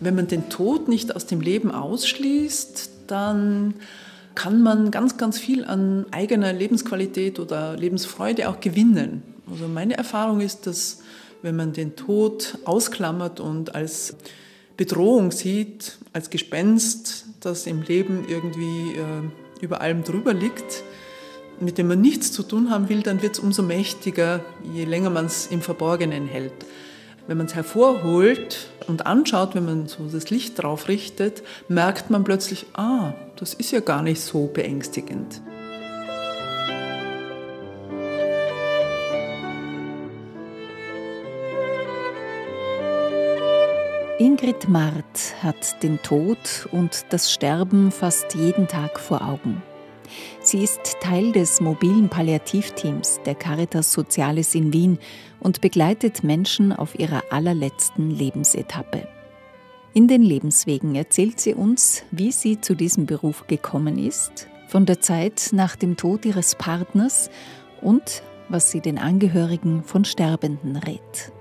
Wenn man den Tod nicht aus dem Leben ausschließt, dann kann man ganz, ganz viel an eigener Lebensqualität oder Lebensfreude auch gewinnen. Also meine Erfahrung ist, dass wenn man den Tod ausklammert und als Bedrohung sieht, als Gespenst, das im Leben irgendwie äh, über allem drüber liegt, mit dem man nichts zu tun haben will, dann wird es umso mächtiger, je länger man es im Verborgenen hält. Wenn man es hervorholt und anschaut, wenn man so das Licht drauf richtet, merkt man plötzlich, ah, das ist ja gar nicht so beängstigend. Ingrid Mart hat den Tod und das Sterben fast jeden Tag vor Augen. Sie ist Teil des mobilen Palliativteams der Caritas Sozialis in Wien und begleitet Menschen auf ihrer allerletzten Lebensetappe. In den Lebenswegen erzählt sie uns, wie sie zu diesem Beruf gekommen ist, von der Zeit nach dem Tod ihres Partners und was sie den Angehörigen von Sterbenden rät.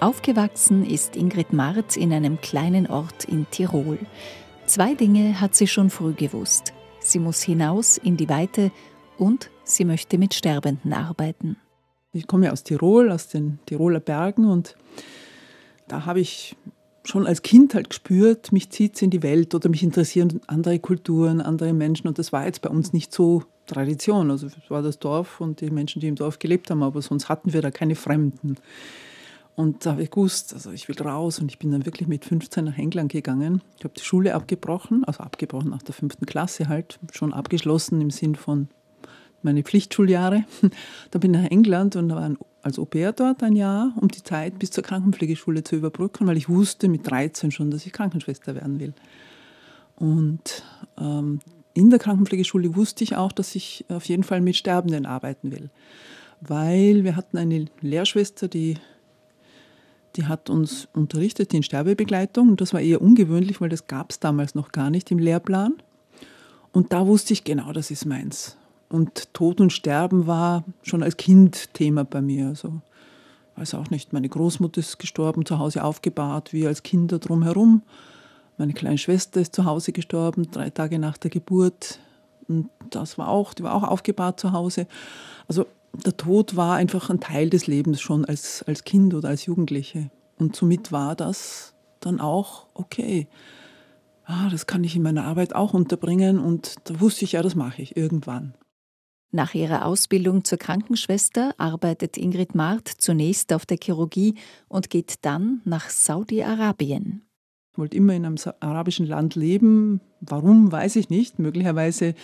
Aufgewachsen ist Ingrid Marz in einem kleinen Ort in Tirol. Zwei Dinge hat sie schon früh gewusst. Sie muss hinaus in die Weite und sie möchte mit Sterbenden arbeiten. Ich komme aus Tirol, aus den Tiroler Bergen und da habe ich schon als Kind halt gespürt, mich zieht es in die Welt oder mich interessieren andere Kulturen, andere Menschen und das war jetzt bei uns nicht so Tradition. Also es war das Dorf und die Menschen, die im Dorf gelebt haben, aber sonst hatten wir da keine Fremden. Und da habe ich gewusst, also ich will raus und ich bin dann wirklich mit 15 nach England gegangen. Ich habe die Schule abgebrochen, also abgebrochen nach der fünften Klasse halt, schon abgeschlossen im Sinn von meine Pflichtschuljahre. Da bin ich nach England und war als Au-pair dort ein Jahr, um die Zeit bis zur Krankenpflegeschule zu überbrücken, weil ich wusste mit 13 schon, dass ich Krankenschwester werden will. Und ähm, in der Krankenpflegeschule wusste ich auch, dass ich auf jeden Fall mit Sterbenden arbeiten will. Weil wir hatten eine Lehrschwester, die die hat uns unterrichtet in Sterbebegleitung und das war eher ungewöhnlich, weil das gab es damals noch gar nicht im Lehrplan. Und da wusste ich genau, das ist meins. Und Tod und Sterben war schon als Kind Thema bei mir. Also weiß auch nicht, meine Großmutter ist gestorben, zu Hause aufgebahrt, wir als Kinder drumherum. Meine kleine Schwester ist zu Hause gestorben, drei Tage nach der Geburt. Und das war auch, die war auch aufgebahrt zu Hause. Also der Tod war einfach ein Teil des Lebens schon als, als Kind oder als Jugendliche. Und somit war das dann auch okay. Ah, das kann ich in meiner Arbeit auch unterbringen und da wusste ich ja, das mache ich irgendwann. Nach ihrer Ausbildung zur Krankenschwester arbeitet Ingrid Mart zunächst auf der Chirurgie und geht dann nach Saudi-Arabien. Ich wollte immer in einem arabischen Land leben. Warum, weiß ich nicht. Möglicherweise,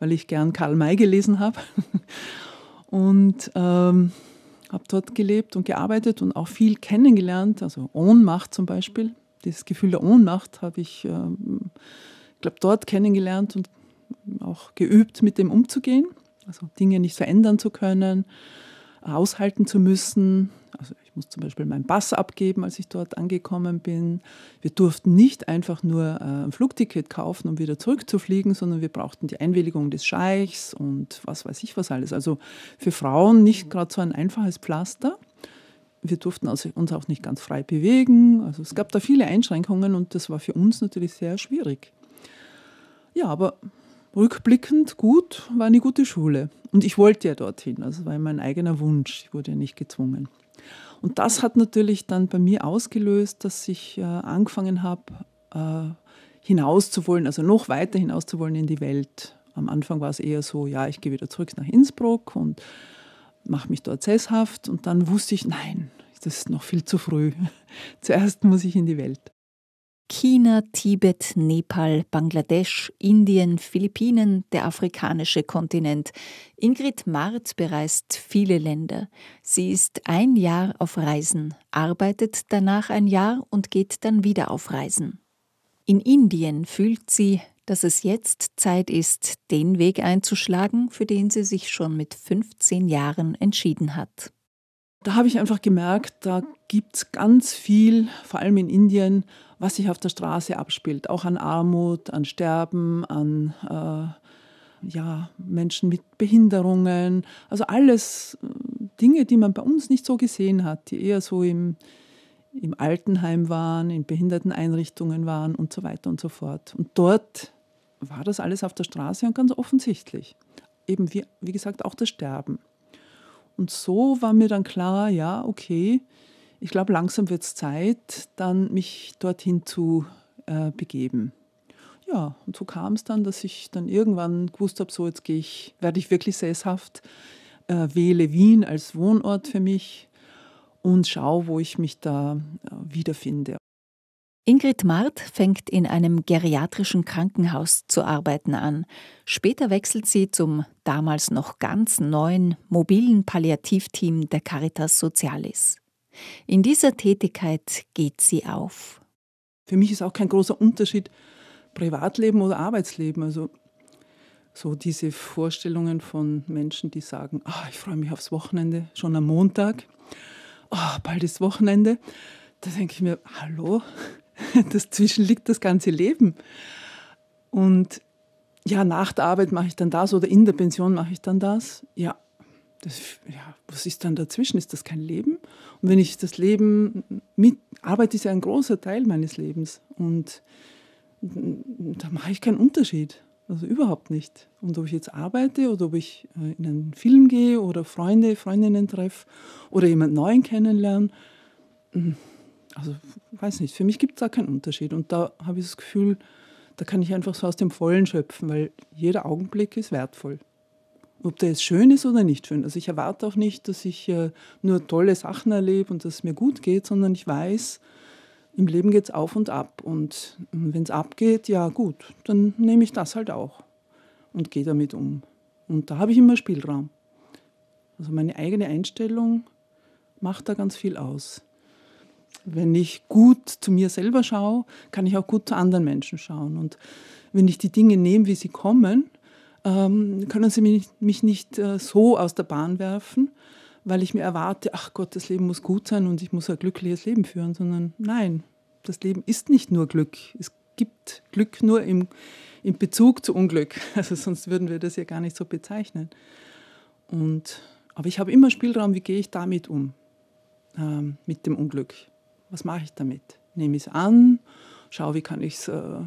weil ich gern Karl May gelesen habe. und ähm, habe dort gelebt und gearbeitet und auch viel kennengelernt, also Ohnmacht zum Beispiel. Dieses Gefühl der Ohnmacht habe ich, ähm, glaube dort kennengelernt und auch geübt, mit dem umzugehen, also Dinge nicht verändern zu können, aushalten zu müssen, also muss zum Beispiel meinen Pass abgeben, als ich dort angekommen bin. Wir durften nicht einfach nur äh, ein Flugticket kaufen, um wieder zurückzufliegen, sondern wir brauchten die Einwilligung des Scheichs und was weiß ich was alles. Also für Frauen nicht gerade so ein einfaches Pflaster. Wir durften also uns auch nicht ganz frei bewegen. Also es gab da viele Einschränkungen und das war für uns natürlich sehr schwierig. Ja, aber rückblickend gut, war eine gute Schule. Und ich wollte ja dorthin, also war mein eigener Wunsch, ich wurde ja nicht gezwungen. Und das hat natürlich dann bei mir ausgelöst, dass ich äh, angefangen habe, äh, hinauszuwollen, also noch weiter hinauszuwollen in die Welt. Am Anfang war es eher so, ja, ich gehe wieder zurück nach Innsbruck und mache mich dort sesshaft. Und dann wusste ich, nein, das ist noch viel zu früh. Zuerst muss ich in die Welt. China, Tibet, Nepal, Bangladesch, Indien, Philippinen, der afrikanische Kontinent. Ingrid Mart bereist viele Länder. Sie ist ein Jahr auf Reisen, arbeitet danach ein Jahr und geht dann wieder auf Reisen. In Indien fühlt sie, dass es jetzt Zeit ist, den Weg einzuschlagen, für den sie sich schon mit 15 Jahren entschieden hat. Da habe ich einfach gemerkt, da gibt es ganz viel, vor allem in Indien, was sich auf der Straße abspielt. Auch an Armut, an Sterben, an äh, ja, Menschen mit Behinderungen. Also alles äh, Dinge, die man bei uns nicht so gesehen hat, die eher so im, im Altenheim waren, in Behinderteneinrichtungen waren und so weiter und so fort. Und dort war das alles auf der Straße und ganz offensichtlich. Eben wie, wie gesagt auch das Sterben. Und so war mir dann klar, ja, okay, ich glaube, langsam wird es Zeit, dann mich dorthin zu äh, begeben. Ja, und so kam es dann, dass ich dann irgendwann gewusst habe, so jetzt gehe ich, werde ich wirklich sesshaft, äh, wähle Wien als Wohnort für mich und schaue, wo ich mich da äh, wiederfinde. Ingrid Mart fängt in einem geriatrischen Krankenhaus zu arbeiten an. Später wechselt sie zum damals noch ganz neuen mobilen Palliativteam der Caritas Socialis. In dieser Tätigkeit geht sie auf. Für mich ist auch kein großer Unterschied Privatleben oder Arbeitsleben. Also so diese Vorstellungen von Menschen, die sagen, oh, ich freue mich aufs Wochenende, schon am Montag, oh, bald ist Wochenende. Da denke ich mir, hallo, Dazwischen liegt das ganze Leben. Und ja, nach der Arbeit mache ich dann das oder in der Pension mache ich dann das. Ja, das, ja, was ist dann dazwischen? Ist das kein Leben? Und wenn ich das Leben mit, Arbeit ist ja ein großer Teil meines Lebens und da mache ich keinen Unterschied. Also überhaupt nicht. Und ob ich jetzt arbeite oder ob ich äh, in einen Film gehe oder Freunde, Freundinnen treffe oder jemand Neuen kennenlerne, hm, also weiß nicht, für mich gibt es da keinen Unterschied. Und da habe ich das Gefühl, da kann ich einfach so aus dem Vollen schöpfen, weil jeder Augenblick ist wertvoll. Ob der jetzt schön ist oder nicht schön. Also ich erwarte auch nicht, dass ich äh, nur tolle Sachen erlebe und dass es mir gut geht, sondern ich weiß, im Leben geht es auf und ab. Und wenn es abgeht, ja gut, dann nehme ich das halt auch und gehe damit um. Und da habe ich immer Spielraum. Also meine eigene Einstellung macht da ganz viel aus. Wenn ich gut zu mir selber schaue, kann ich auch gut zu anderen Menschen schauen. Und wenn ich die Dinge nehme, wie sie kommen, ähm, können sie mich, nicht äh, so aus der Bahn werfen, weil ich mir erwarte, ach Gott, das Leben muss gut sein und ich muss ein glückliches Leben führen, sondern nein, das Leben ist nicht nur Glück. Es gibt Glück nur im, im Bezug zu Unglück. Also sonst würden wir das ja gar nicht so bezeichnen. Und, aber ich habe immer Spielraum, wie gehe ich damit um, ähm, mit dem Unglück was mache ich damit? Nehme ich es an, schaue, wie kann ich es, äh,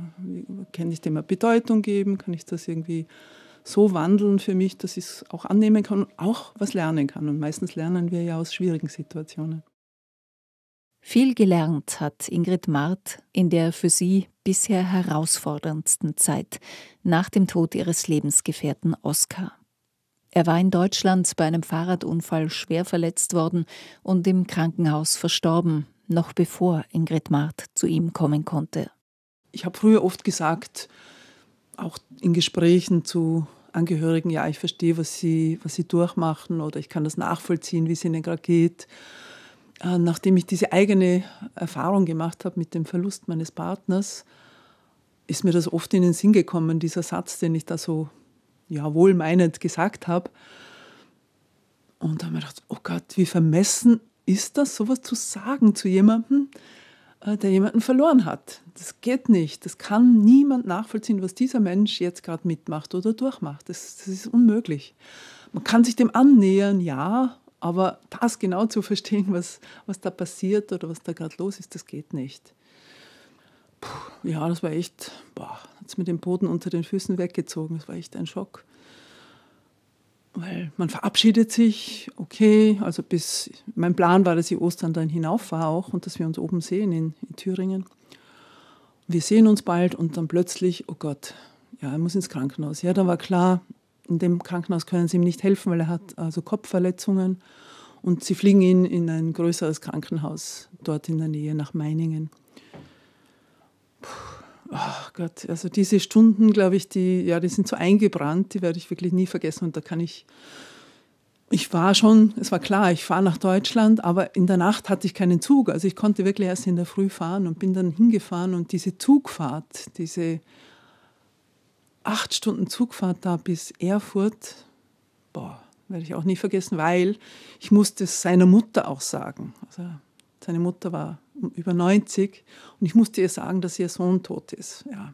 kann ich dem eine Bedeutung geben, kann ich das irgendwie so wandeln für mich, dass ich es auch annehmen kann und auch was lernen kann. Und meistens lernen wir ja aus schwierigen Situationen. Viel gelernt hat Ingrid Mart in der für sie bisher herausforderndsten Zeit nach dem Tod ihres Lebensgefährten Oskar. Er war in Deutschland bei einem Fahrradunfall schwer verletzt worden und im Krankenhaus verstorben, noch bevor Ingrid Mart zu ihm kommen konnte. Ich habe früher oft gesagt, auch in Gesprächen zu Angehörigen, ja, ich verstehe, was sie, was sie durchmachen oder ich kann das nachvollziehen, wie es ihnen gerade geht. Äh, nachdem ich diese eigene Erfahrung gemacht habe mit dem Verlust meines Partners, ist mir das oft in den Sinn gekommen, dieser Satz, den ich da so ja, wohlmeinend gesagt habe. Und da habe ich gedacht, oh Gott, wie vermessen ist das, sowas zu sagen zu jemandem, äh, der jemanden verloren hat? Das geht nicht. Das kann niemand nachvollziehen, was dieser Mensch jetzt gerade mitmacht oder durchmacht. Das, das ist unmöglich. Man kann sich dem annähern, ja, aber das genau zu verstehen, was, was da passiert oder was da gerade los ist, das geht nicht. Puh, ja, das war echt, boah, hat es mir den Boden unter den Füßen weggezogen. Das war echt ein Schock weil man verabschiedet sich, okay, also bis, mein Plan war, dass ich Ostern dann hinaufahre auch und dass wir uns oben sehen in, in Thüringen. Wir sehen uns bald und dann plötzlich, oh Gott, ja, er muss ins Krankenhaus. Ja, da war klar, in dem Krankenhaus können sie ihm nicht helfen, weil er hat also Kopfverletzungen und sie fliegen ihn in ein größeres Krankenhaus dort in der Nähe nach Meiningen. Puh Ach Gott, also diese Stunden, glaube ich, die, ja, die sind so eingebrannt, die werde ich wirklich nie vergessen. Und da kann ich, ich war schon, es war klar, ich fahre nach Deutschland, aber in der Nacht hatte ich keinen Zug. Also ich konnte wirklich erst in der Früh fahren und bin dann hingefahren und diese Zugfahrt, diese acht Stunden Zugfahrt da bis Erfurt, boah, werde ich auch nie vergessen, weil ich musste es seiner Mutter auch sagen. Also seine Mutter war über 90 und ich musste ihr sagen, dass ihr Sohn tot ist. Ja.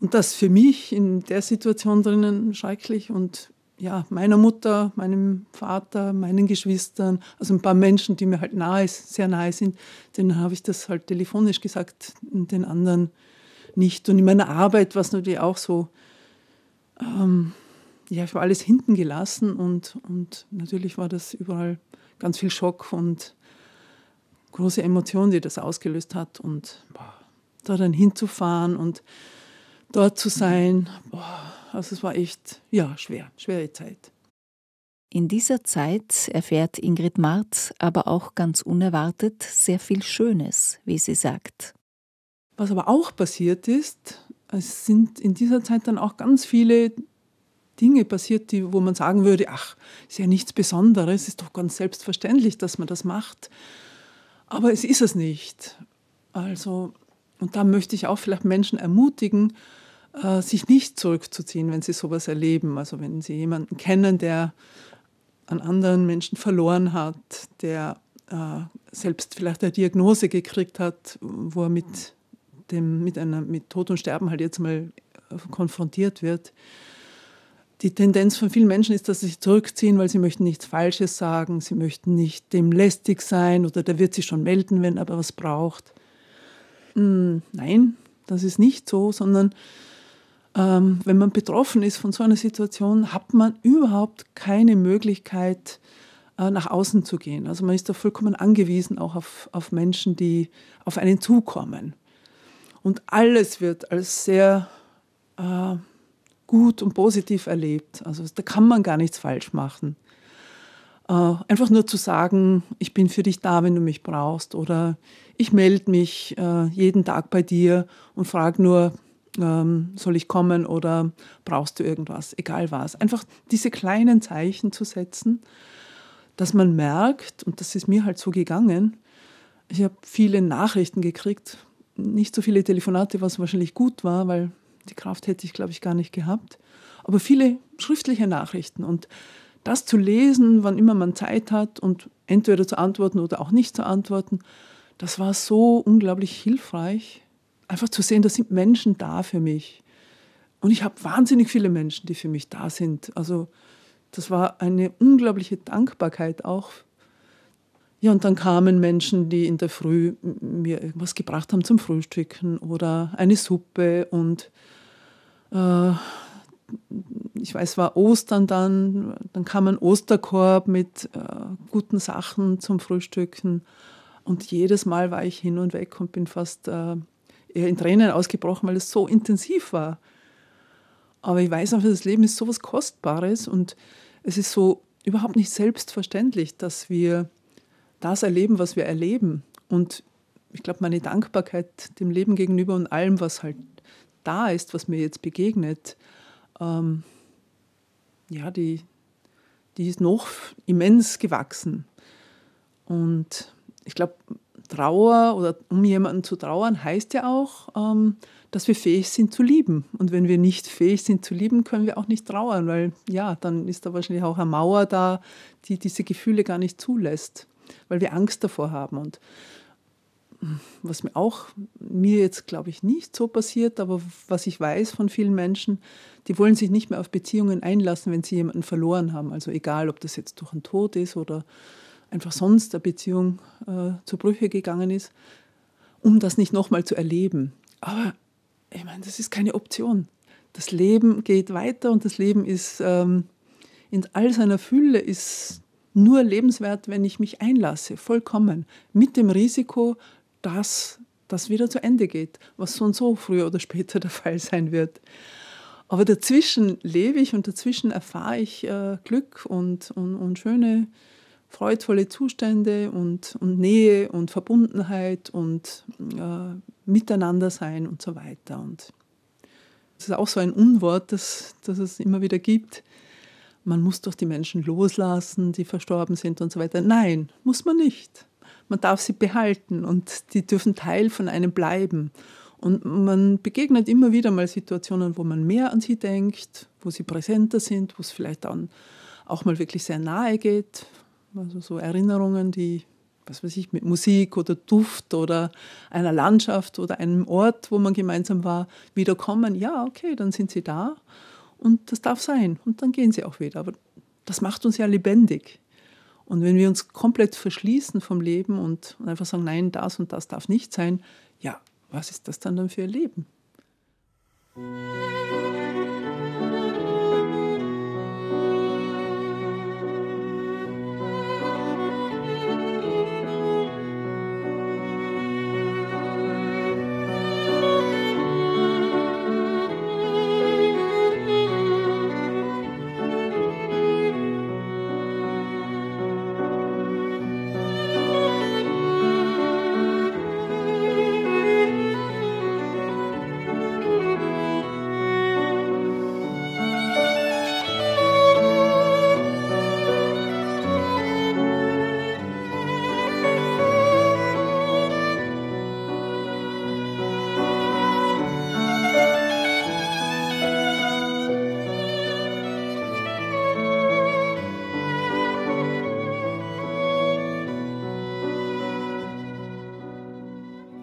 Und das für mich in der Situation drinnen schrecklich und ja, meiner Mutter, meinem Vater, meinen Geschwistern, also ein paar Menschen, die mir halt nahe, sehr nahe sind, denen habe ich das halt telefonisch gesagt, den anderen nicht. Und in meiner Arbeit war es natürlich auch so, ähm, ja, ich war alles hinten gelassen und, und natürlich war das überall ganz viel Schock und große Emotionen, die das ausgelöst hat. Und boah, da dann hinzufahren und dort zu sein, boah, also es war echt, ja, schwer, schwere Zeit. In dieser Zeit erfährt Ingrid Marth aber auch ganz unerwartet sehr viel Schönes, wie sie sagt. Was aber auch passiert ist, es sind in dieser Zeit dann auch ganz viele Dinge passiert, die, wo man sagen würde, ach, ist ja nichts Besonderes, ist doch ganz selbstverständlich, dass man das macht. Aber es ist es nicht. Also, und da möchte ich auch vielleicht Menschen ermutigen, äh, sich nicht zurückzuziehen, wenn sie sowas erleben. Also wenn sie jemanden kennen, der an anderen Menschen verloren hat, der äh, selbst vielleicht eine Diagnose gekriegt hat, wo er mit dem, mit, einer, mit Tod und Sterben halt jetzt mal äh, konfrontiert wird. Die Tendenz von vielen Menschen ist, dass sie sich zurückziehen, weil sie möchten nichts Falsches sagen, sie möchten nicht dem lästig sein oder der wird sich schon melden, wenn er aber was braucht. Hm, nein, das ist nicht so, sondern ähm, wenn man betroffen ist von so einer Situation, hat man überhaupt keine Möglichkeit, äh, nach außen zu gehen. Also man ist da vollkommen angewiesen auch auf, auf Menschen, die auf einen zukommen. Und alles wird als sehr äh, gut und positiv erlebt. Also da kann man gar nichts falsch machen. Äh, einfach nur zu sagen, ich bin für dich da, wenn du mich brauchst. Oder ich melde mich äh, jeden Tag bei dir und frage nur, ähm, soll ich kommen oder brauchst du irgendwas, egal was. Einfach diese kleinen Zeichen zu setzen, dass man merkt, und das ist mir halt so gegangen, ich habe viele Nachrichten gekriegt nicht so viele Telefonate, was wahrscheinlich gut war, weil die Kraft hätte ich, glaube ich, gar nicht gehabt. Aber viele schriftliche Nachrichten und das zu lesen, wann immer man Zeit hat und entweder zu antworten oder auch nicht zu antworten, das war so unglaublich hilfreich. Einfach zu sehen, da sind Menschen da für mich. Und ich habe wahnsinnig viele Menschen, die für mich da sind. Also das war eine unglaubliche Dankbarkeit auch ja, und dann kamen Menschen, die in der Früh mir irgendwas gebracht haben zum Frühstücken oder eine Suppe und äh, ich weiß, war Ostern dann, dann kam ein Osterkorb mit äh, guten Sachen zum Frühstücken und jedes Mal war ich hin und weg und bin fast äh, eher in Tränen ausgebrochen, weil es so intensiv war. Aber ich weiß einfach, das Leben ist so was Kostbares und es ist so überhaupt nicht selbstverständlich, dass wir das erleben, was wir erleben. Und ich glaube, meine Dankbarkeit dem Leben gegenüber und allem, was halt da ist, was mir jetzt begegnet, ähm, ja, die, die ist noch immens gewachsen. Und ich glaube, Trauer oder um jemanden zu trauern heißt ja auch, ähm, dass wir fähig sind zu lieben. Und wenn wir nicht fähig sind zu lieben, können wir auch nicht trauern, weil ja, dann ist da wahrscheinlich auch eine Mauer da, die diese Gefühle gar nicht zulässt weil wir Angst davor haben. Und was mir auch, mir jetzt glaube ich nicht so passiert, aber was ich weiß von vielen Menschen, die wollen sich nicht mehr auf Beziehungen einlassen, wenn sie jemanden verloren haben. Also egal, ob das jetzt durch einen Tod ist oder einfach sonst eine Beziehung äh, zu Brüche gegangen ist, um das nicht nochmal zu erleben. Aber ich meine, das ist keine Option. Das Leben geht weiter und das Leben ist ähm, in all seiner Fülle ist nur lebenswert, wenn ich mich einlasse, vollkommen, mit dem Risiko, dass das wieder zu Ende geht, was so und so früher oder später der Fall sein wird. Aber dazwischen lebe ich und dazwischen erfahre ich äh, Glück und, und, und, schöne, freudvolle Zustände und, und Nähe und Verbundenheit und äh, Miteinander sein und so weiter. Und das ist auch so ein Unwort, das, das es immer wieder gibt man muss doch die Menschen loslassen, die verstorben sind und so weiter. Nein, muss man nicht. Man darf sie behalten und die dürfen Teil von einem bleiben. Und man begegnet immer wieder mal Situationen, wo man mehr an sie denkt, wo sie präsenter sind, wo es vielleicht dann auch mal wirklich sehr nahe geht. Also so Erinnerungen, die, was weiß ich, mit Musik oder Duft oder einer Landschaft oder einem Ort, wo man gemeinsam war, wiederkommen. Ja, okay, dann sind sie da und das darf sein und dann gehen sie auch wieder. Aber das macht uns ja lebendig. Und wenn wir uns komplett verschließen vom Leben und einfach sagen, nein, das und das darf nicht sein, ja, was ist das dann dann für ein Leben?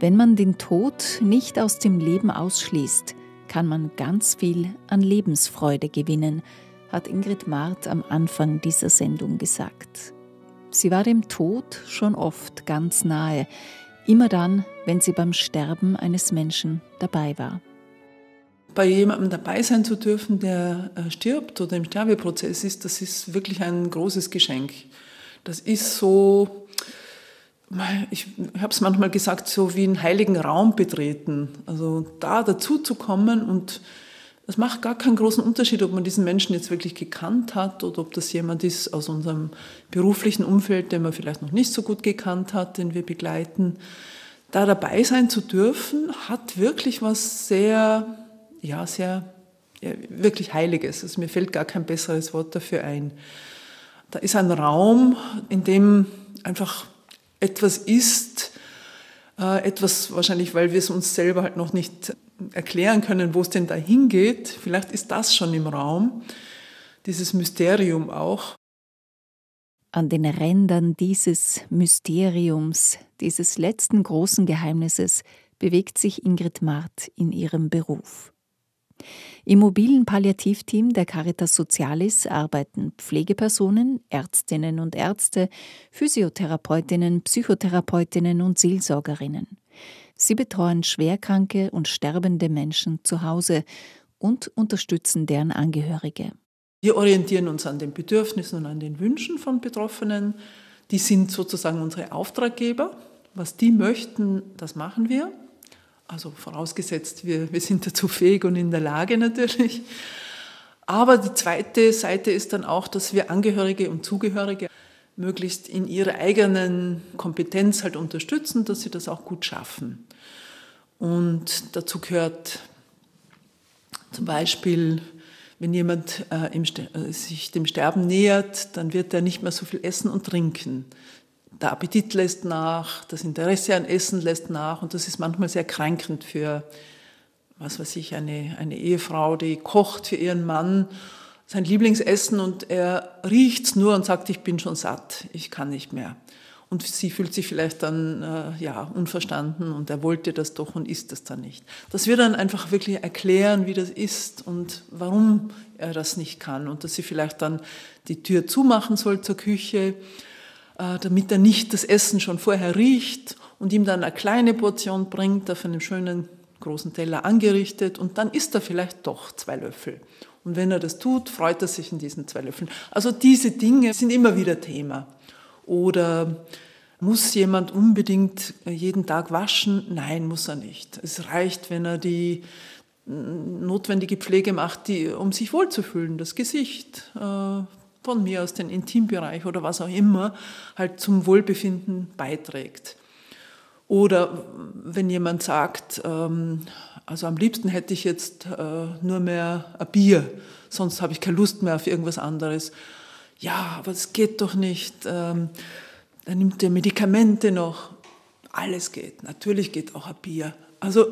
Wenn man den Tod nicht aus dem Leben ausschließt, kann man ganz viel an Lebensfreude gewinnen, hat Ingrid Marth am Anfang dieser Sendung gesagt. Sie war dem Tod schon oft ganz nahe, immer dann, wenn sie beim Sterben eines Menschen dabei war. Bei jemandem dabei sein zu dürfen, der äh, stirbt oder im Sterbeprozess ist, das ist wirklich ein großes Geschenk. Das ist so, ich habe es manchmal gesagt, so wie einen heiligen Raum betreten. Also da dazu zu kommen und es macht gar keinen großen Unterschied, ob man diesen Menschen jetzt wirklich gekannt hat oder ob das jemand ist aus unserem beruflichen Umfeld, den man vielleicht noch nicht so gut gekannt hat, den wir begleiten. Da dabei sein zu dürfen, hat wirklich was sehr, ja, sehr, ja, wirklich Heiliges. Also mir fällt gar kein besseres Wort dafür ein. Da ist ein Raum, in dem einfach etwas ist, äh, etwas wahrscheinlich, weil wir es uns selber halt noch nicht erklären können, wo es denn da hingeht. Vielleicht ist das schon im Raum, dieses Mysterium auch. An den Rändern dieses Mysteriums, dieses letzten großen Geheimnisses, bewegt sich Ingrid Marth in ihrem Beruf. Im mobilen Palliativteam der Caritas Socialis arbeiten Pflegepersonen, Ärztinnen und Ärzte, Physiotherapeutinnen, Psychotherapeutinnen und Seelsorgerinnen. Sie betreuen schwerkranke und sterbende Menschen zu Hause und unterstützen deren Angehörige. Wir orientieren uns an den Bedürfnissen und an den Wünschen von Betroffenen. Die sind sozusagen unsere Auftraggeber. Was die möchten, das machen wir. Also vorausgesetzt, wir, wir sind dazu fähig und in der Lage natürlich. Aber die zweite Seite ist dann auch, dass wir Angehörige und Zugehörige möglichst in ihrer eigenen Kompetenz halt unterstützen, dass sie das auch gut schaffen. Und dazu gehört zum Beispiel, wenn jemand äh, im, äh, sich dem Sterben nähert, dann wird er nicht mehr so viel essen und trinken der Appetit lässt nach, das Interesse an Essen lässt nach und das ist manchmal sehr kränkend für, was weiß ich, eine, eine Ehefrau, die kocht für ihren Mann sein Lieblingsessen und er riecht's nur und sagt, ich bin schon satt, ich kann nicht mehr. Und sie fühlt sich vielleicht dann äh, ja, unverstanden und er wollte das doch und isst das dann nicht. Dass wir dann einfach wirklich erklären, wie das ist und warum er das nicht kann und dass sie vielleicht dann die Tür zumachen soll zur Küche damit er nicht das Essen schon vorher riecht und ihm dann eine kleine Portion bringt, auf einem schönen großen Teller angerichtet und dann isst er vielleicht doch zwei Löffel. Und wenn er das tut, freut er sich in diesen zwei Löffeln. Also diese Dinge sind immer wieder Thema. Oder muss jemand unbedingt jeden Tag waschen? Nein, muss er nicht. Es reicht, wenn er die notwendige Pflege macht, die, um sich wohlzufühlen, das Gesicht, äh, von mir aus den Intimbereich oder was auch immer, halt zum Wohlbefinden beiträgt. Oder wenn jemand sagt, ähm, also am liebsten hätte ich jetzt äh, nur mehr ein Bier, sonst habe ich keine Lust mehr auf irgendwas anderes. Ja, aber es geht doch nicht. Ähm, dann nimmt er Medikamente noch. Alles geht. Natürlich geht auch ein Bier. Also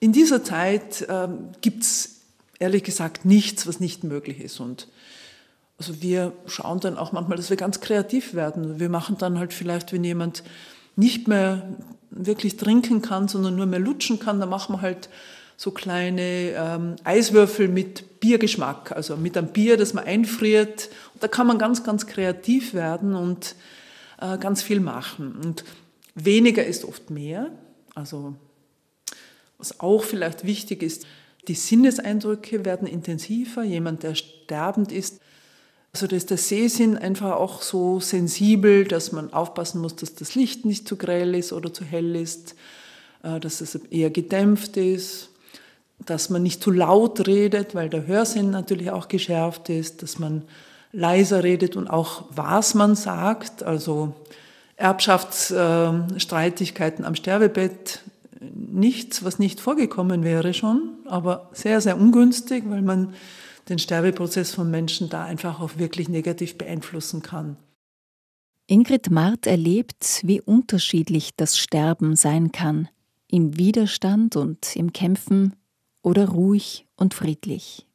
in dieser Zeit ähm, gibt es ehrlich gesagt nichts, was nicht möglich ist. Und Also wir schauen dann auch manchmal, dass wir ganz kreativ werden. Wir machen dann halt vielleicht, wenn jemand nicht mehr wirklich trinken kann, sondern nur mehr lutschen kann, dann machen wir halt so kleine ähm, Eiswürfel mit Biergeschmack, also mit einem Bier, das man einfriert. Und da kann man ganz, ganz kreativ werden und äh, ganz viel machen. Und weniger ist oft mehr. Also was auch vielleicht wichtig ist, die Sinneseindrücke werden intensiver. Jemand, der sterbend ist, also da ist der Sehsinn einfach auch so sensibel, dass man aufpassen muss, dass das Licht nicht zu grell ist oder zu hell ist, äh, dass es eher gedämpft ist, dass man nicht zu laut redet, weil der Hörsinn natürlich auch geschärft ist, dass man leiser redet und auch was man sagt, also Erbschaftsstreitigkeiten am Sterbebett, nichts, was nicht vorgekommen wäre schon, aber sehr, sehr ungünstig, weil man den Sterbeprozess von Menschen da einfach auch wirklich negativ beeinflussen kann. Ingrid Mart erlebt, wie unterschiedlich das Sterben sein kann, im Widerstand und im Kämpfen oder ruhig und friedlich.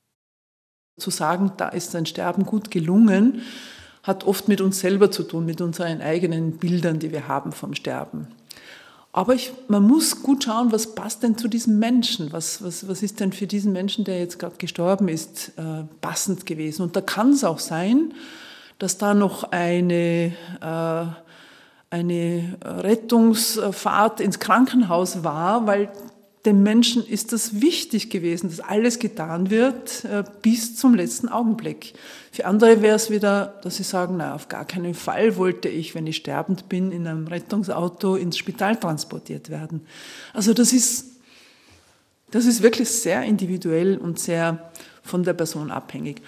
Zu sagen, da ist ein Sterben gut gelungen, hat oft mit uns selber zu tun, mit unseren eigenen Bildern, die wir haben vom Sterben. Aber ich, man muss gut schauen, was passt denn zu diesem Menschen? Was, was, was ist denn für diesen Menschen, der jetzt gerade gestorben ist, äh, passend gewesen? Und da kann es auch sein, dass da noch eine, äh, eine Rettungsfahrt ins Krankenhaus war, weil dem Menschen ist das wichtig gewesen, dass alles getan wird äh, bis zum letzten Augenblick. Für andere wäre es wieder, dass sie sagen, na, auf gar keinen Fall wollte ich, wenn ich sterbend bin, in einem Rettungsauto ins Spital transportiert werden. Also das ist, das ist wirklich sehr individuell und sehr von der Person abhängig.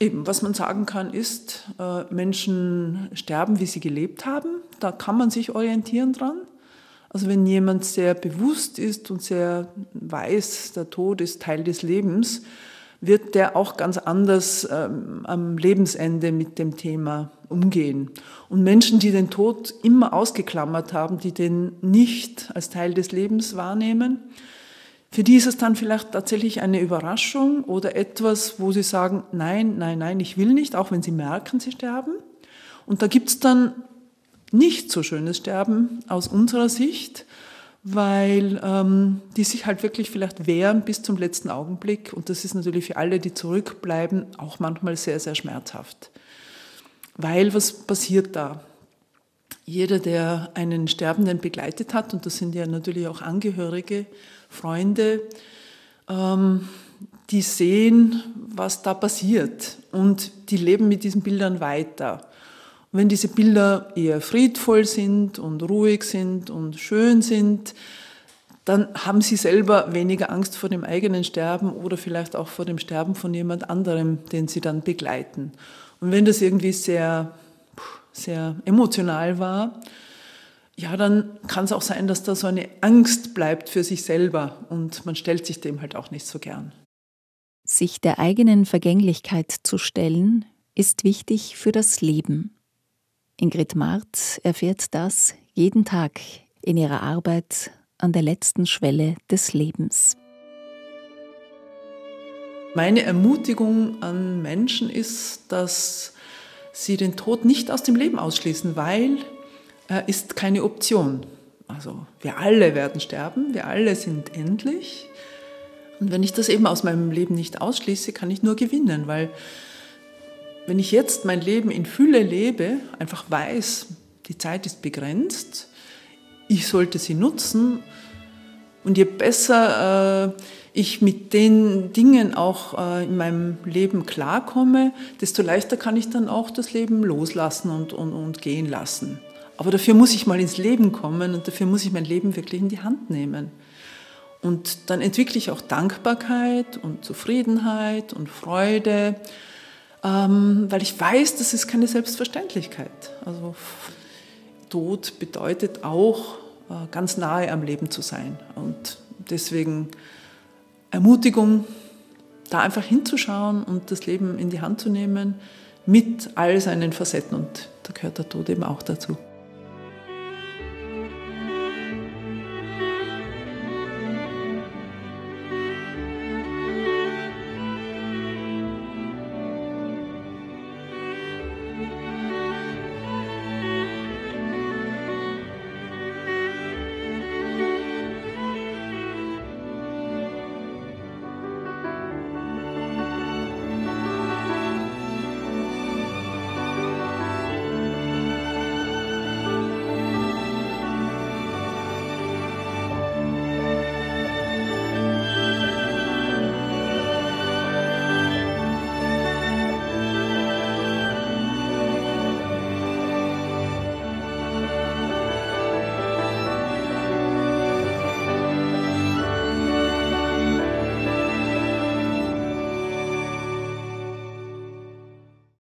Eben, was man sagen kann, ist, äh, Menschen sterben, wie sie gelebt haben. Da kann man sich orientieren dran. Also wenn jemand sehr bewusst ist und sehr weiß, der Tod ist Teil des Lebens, wird der auch ganz anders ähm, am Lebensende mit dem Thema umgehen. Und Menschen, die den Tod immer ausgeklammert haben, die den nicht als Teil des Lebens wahrnehmen, für die ist es dann vielleicht tatsächlich eine Überraschung oder etwas, wo sie sagen, nein, nein, nein, ich will nicht, auch wenn sie merken, sie sterben. Und da gibt es dann nicht so schönes Sterben aus unserer Sicht, weil ähm, die sich halt wirklich vielleicht wehren bis zum letzten Augenblick. Und das ist natürlich für alle, die zurückbleiben, auch manchmal sehr, sehr schmerzhaft. Weil was passiert da? Jeder, der einen Sterbenden begleitet hat, und das sind ja natürlich auch Angehörige, Freunde, ähm, die sehen, was da passiert und die leben mit diesen Bildern weiter wenn diese Bilder eher friedvoll sind und ruhig sind und schön sind, dann haben sie selber weniger Angst vor dem eigenen Sterben oder vielleicht auch vor dem Sterben von jemand anderem, den sie dann begleiten. Und wenn das irgendwie sehr, sehr emotional war, ja, dann kann es auch sein, dass da so eine Angst bleibt für sich selber und man stellt sich dem halt auch nicht so gern. Sich der eigenen Vergänglichkeit zu stellen, ist wichtig für das Leben. Ingrid Mart erfährt das jeden Tag in ihrer Arbeit an der letzten Schwelle des Lebens. Meine Ermutigung an Menschen ist, dass sie den Tod nicht aus dem Leben ausschließen, weil er ist keine Option. Also wir alle werden sterben, wir alle sind endlich. Und wenn ich das eben aus meinem Leben nicht ausschließe, kann ich nur gewinnen, weil wenn ich jetzt mein Leben in Fülle lebe, einfach weiß, die Zeit ist begrenzt, ich sollte sie nutzen und je besser äh, ich mit den Dingen auch äh, in meinem Leben klarkomme, desto leichter kann ich dann auch das Leben loslassen und, und, und gehen lassen. Aber dafür muss ich mal ins Leben kommen und dafür muss ich mein Leben wirklich in die Hand nehmen. Und dann entwickle ich auch Dankbarkeit und Zufriedenheit und Freude ähm, weil ich weiß, das ist keine Selbstverständlichkeit. Also Tod bedeutet auch, äh, ganz nahe am Leben zu sein. Und deswegen Ermutigung, da einfach hinzuschauen und das Leben in die Hand zu nehmen mit all seinen Facetten. Und da gehört der Tod eben auch dazu.